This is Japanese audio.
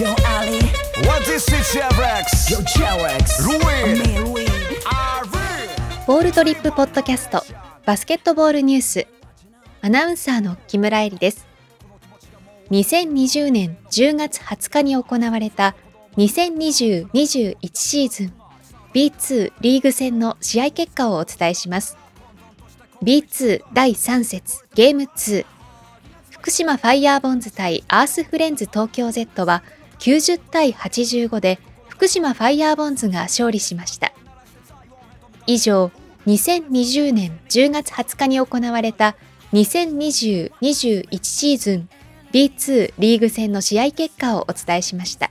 Yo Ali. What is it, Chevrex? Yo Louis ボールトリップポッドキャストバスケットボールニュース。アナウンサーの木村恵里です。2020年10月20日に行われた2020-21シーズン B2 リーグ戦の試合結果をお伝えします。B2 第3節ゲーム2福島ファイヤーボンズ対アースフレンズ東京 Z は90対85で福島ファイヤーボンズが勝利しました。以上2020年10月20日に行われた2020-21シーズン B2 リーグ戦の試合結果をお伝えしました。